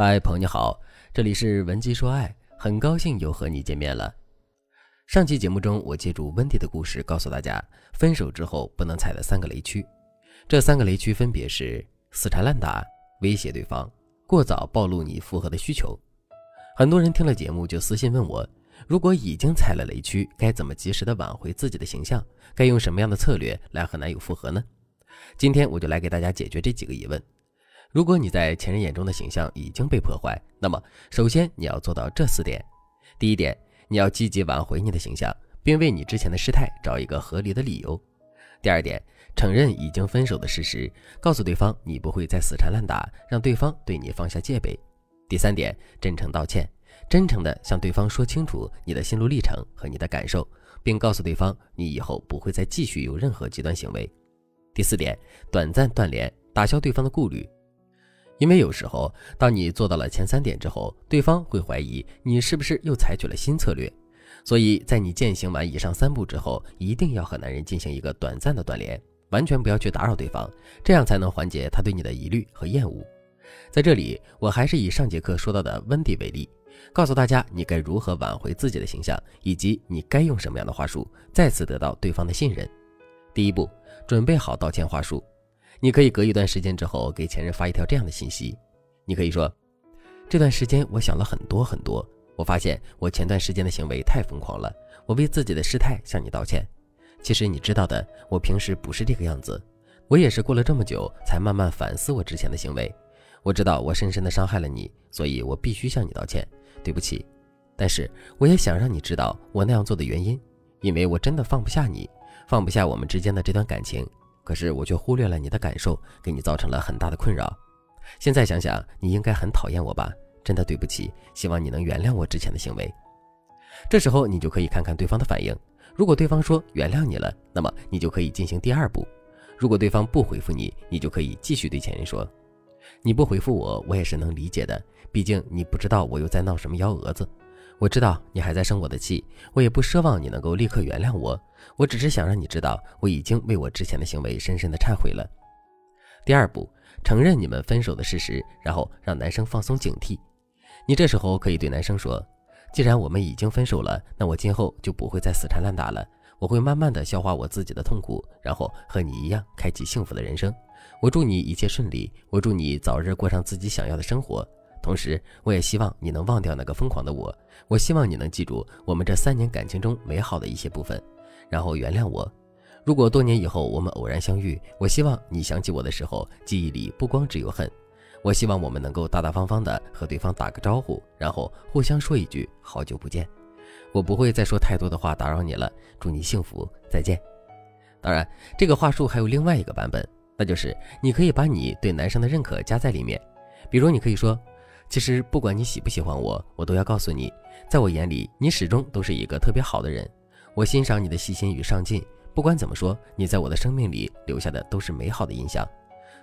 嗨，朋友你好，这里是文姬说爱，很高兴又和你见面了。上期节目中，我借助温迪的故事告诉大家，分手之后不能踩的三个雷区。这三个雷区分别是死缠烂打、威胁对方、过早暴露你复合的需求。很多人听了节目就私信问我，如果已经踩了雷区，该怎么及时的挽回自己的形象？该用什么样的策略来和男友复合呢？今天我就来给大家解决这几个疑问。如果你在前任眼中的形象已经被破坏，那么首先你要做到这四点：第一点，你要积极挽回你的形象，并为你之前的失态找一个合理的理由；第二点，承认已经分手的事实，告诉对方你不会再死缠烂打，让对方对你放下戒备；第三点，真诚道歉，真诚地向对方说清楚你的心路历程和你的感受，并告诉对方你以后不会再继续有任何极端行为；第四点，短暂断联，打消对方的顾虑。因为有时候，当你做到了前三点之后，对方会怀疑你是不是又采取了新策略，所以在你践行完以上三步之后，一定要和男人进行一个短暂的断联，完全不要去打扰对方，这样才能缓解他对你的疑虑和厌恶。在这里，我还是以上节课说到的温迪为例，告诉大家你该如何挽回自己的形象，以及你该用什么样的话术再次得到对方的信任。第一步，准备好道歉话术。你可以隔一段时间之后给前任发一条这样的信息，你可以说：“这段时间我想了很多很多，我发现我前段时间的行为太疯狂了，我为自己的失态向你道歉。其实你知道的，我平时不是这个样子，我也是过了这么久才慢慢反思我之前的行为。我知道我深深的伤害了你，所以我必须向你道歉，对不起。但是我也想让你知道我那样做的原因，因为我真的放不下你，放不下我们之间的这段感情。”可是我却忽略了你的感受，给你造成了很大的困扰。现在想想，你应该很讨厌我吧？真的对不起，希望你能原谅我之前的行为。这时候你就可以看看对方的反应。如果对方说原谅你了，那么你就可以进行第二步。如果对方不回复你，你就可以继续对前任说：“你不回复我，我也是能理解的，毕竟你不知道我又在闹什么幺蛾子。”我知道你还在生我的气，我也不奢望你能够立刻原谅我。我只是想让你知道，我已经为我之前的行为深深的忏悔了。第二步，承认你们分手的事实，然后让男生放松警惕。你这时候可以对男生说：“既然我们已经分手了，那我今后就不会再死缠烂打了。我会慢慢的消化我自己的痛苦，然后和你一样开启幸福的人生。我祝你一切顺利，我祝你早日过上自己想要的生活。”同时，我也希望你能忘掉那个疯狂的我。我希望你能记住我们这三年感情中美好的一些部分，然后原谅我。如果多年以后我们偶然相遇，我希望你想起我的时候，记忆里不光只有恨。我希望我们能够大大方方的和对方打个招呼，然后互相说一句“好久不见”。我不会再说太多的话打扰你了。祝你幸福，再见。当然，这个话术还有另外一个版本，那就是你可以把你对男生的认可加在里面，比如你可以说。其实不管你喜不喜欢我，我都要告诉你，在我眼里，你始终都是一个特别好的人。我欣赏你的细心与上进。不管怎么说，你在我的生命里留下的都是美好的印象。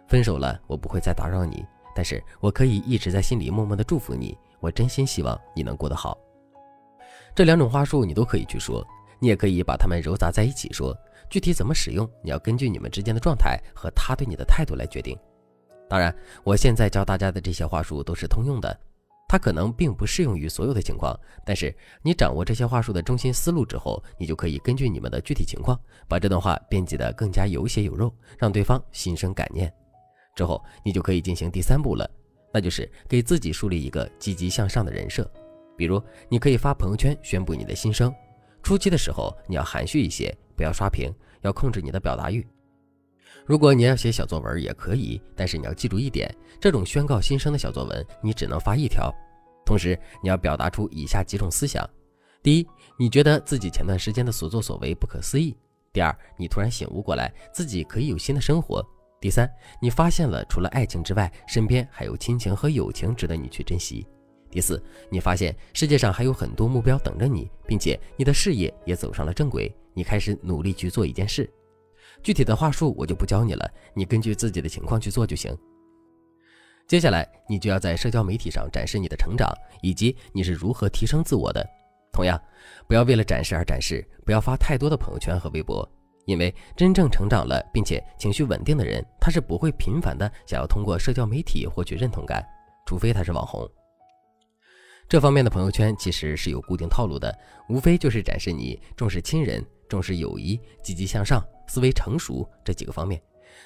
分手了，我不会再打扰你，但是我可以一直在心里默默的祝福你。我真心希望你能过得好。这两种话术你都可以去说，你也可以把它们揉杂在一起说。具体怎么使用，你要根据你们之间的状态和他对你的态度来决定。当然，我现在教大家的这些话术都是通用的，它可能并不适用于所有的情况。但是你掌握这些话术的中心思路之后，你就可以根据你们的具体情况，把这段话编辑得更加有血有肉，让对方心生感念。之后你就可以进行第三步了，那就是给自己树立一个积极向上的人设。比如，你可以发朋友圈宣布你的心声。初期的时候，你要含蓄一些，不要刷屏，要控制你的表达欲。如果你要写小作文也可以，但是你要记住一点：这种宣告新生的小作文，你只能发一条。同时，你要表达出以下几种思想：第一，你觉得自己前段时间的所作所为不可思议；第二，你突然醒悟过来，自己可以有新的生活；第三，你发现了除了爱情之外，身边还有亲情和友情值得你去珍惜；第四，你发现世界上还有很多目标等着你，并且你的事业也走上了正轨，你开始努力去做一件事。具体的话术我就不教你了，你根据自己的情况去做就行。接下来，你就要在社交媒体上展示你的成长，以及你是如何提升自我的。同样，不要为了展示而展示，不要发太多的朋友圈和微博，因为真正成长了并且情绪稳定的人，他是不会频繁的想要通过社交媒体获取认同感。除非他是网红。这方面的朋友圈其实是有固定套路的，无非就是展示你重视亲人、重视友谊、积极向上、思维成熟这几个方面。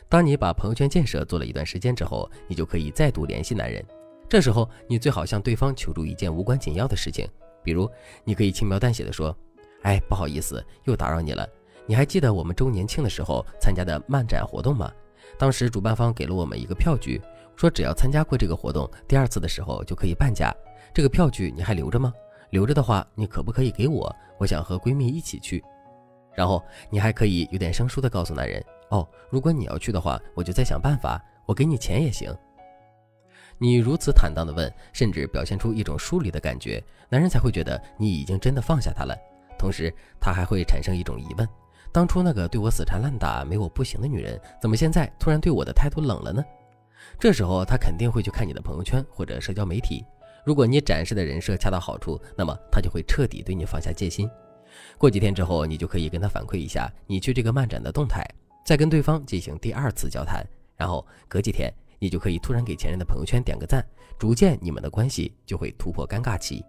当你把朋友圈建设做了一段时间之后，你就可以再度联系男人。这时候，你最好向对方求助一件无关紧要的事情，比如你可以轻描淡写的说：“哎，不好意思，又打扰你了。你还记得我们周年庆的时候参加的漫展活动吗？当时主办方给了我们一个票据，说只要参加过这个活动，第二次的时候就可以半价。这个票据你还留着吗？留着的话，你可不可以给我？我想和闺蜜一起去。然后你还可以有点生疏的告诉男人：哦，如果你要去的话，我就再想办法，我给你钱也行。”你如此坦荡的问，甚至表现出一种疏离的感觉，男人才会觉得你已经真的放下他了。同时，他还会产生一种疑问：当初那个对我死缠烂打、没我不行的女人，怎么现在突然对我的态度冷了呢？这时候，他肯定会去看你的朋友圈或者社交媒体。如果你展示的人设恰到好处，那么他就会彻底对你放下戒心。过几天之后，你就可以跟他反馈一下你去这个漫展的动态，再跟对方进行第二次交谈，然后隔几天。你就可以突然给前任的朋友圈点个赞，逐渐你们的关系就会突破尴尬期。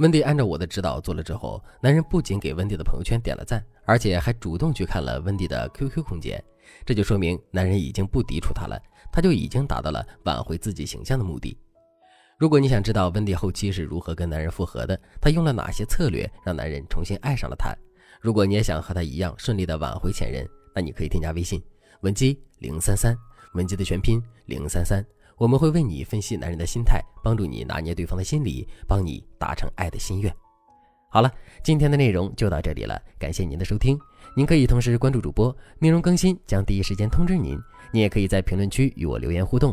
温迪按照我的指导做了之后，男人不仅给温迪的朋友圈点了赞，而且还主动去看了温迪的 QQ 空间，这就说明男人已经不抵触他了，他就已经达到了挽回自己形象的目的。如果你想知道温迪后期是如何跟男人复合的，他用了哪些策略让男人重新爱上了他，如果你也想和他一样顺利的挽回前任，那你可以添加微信文姬零三三。文姬的全拼零三三，我们会为你分析男人的心态，帮助你拿捏对方的心理，帮你达成爱的心愿。好了，今天的内容就到这里了，感谢您的收听。您可以同时关注主播，内容更新将第一时间通知您。您也可以在评论区与我留言互动，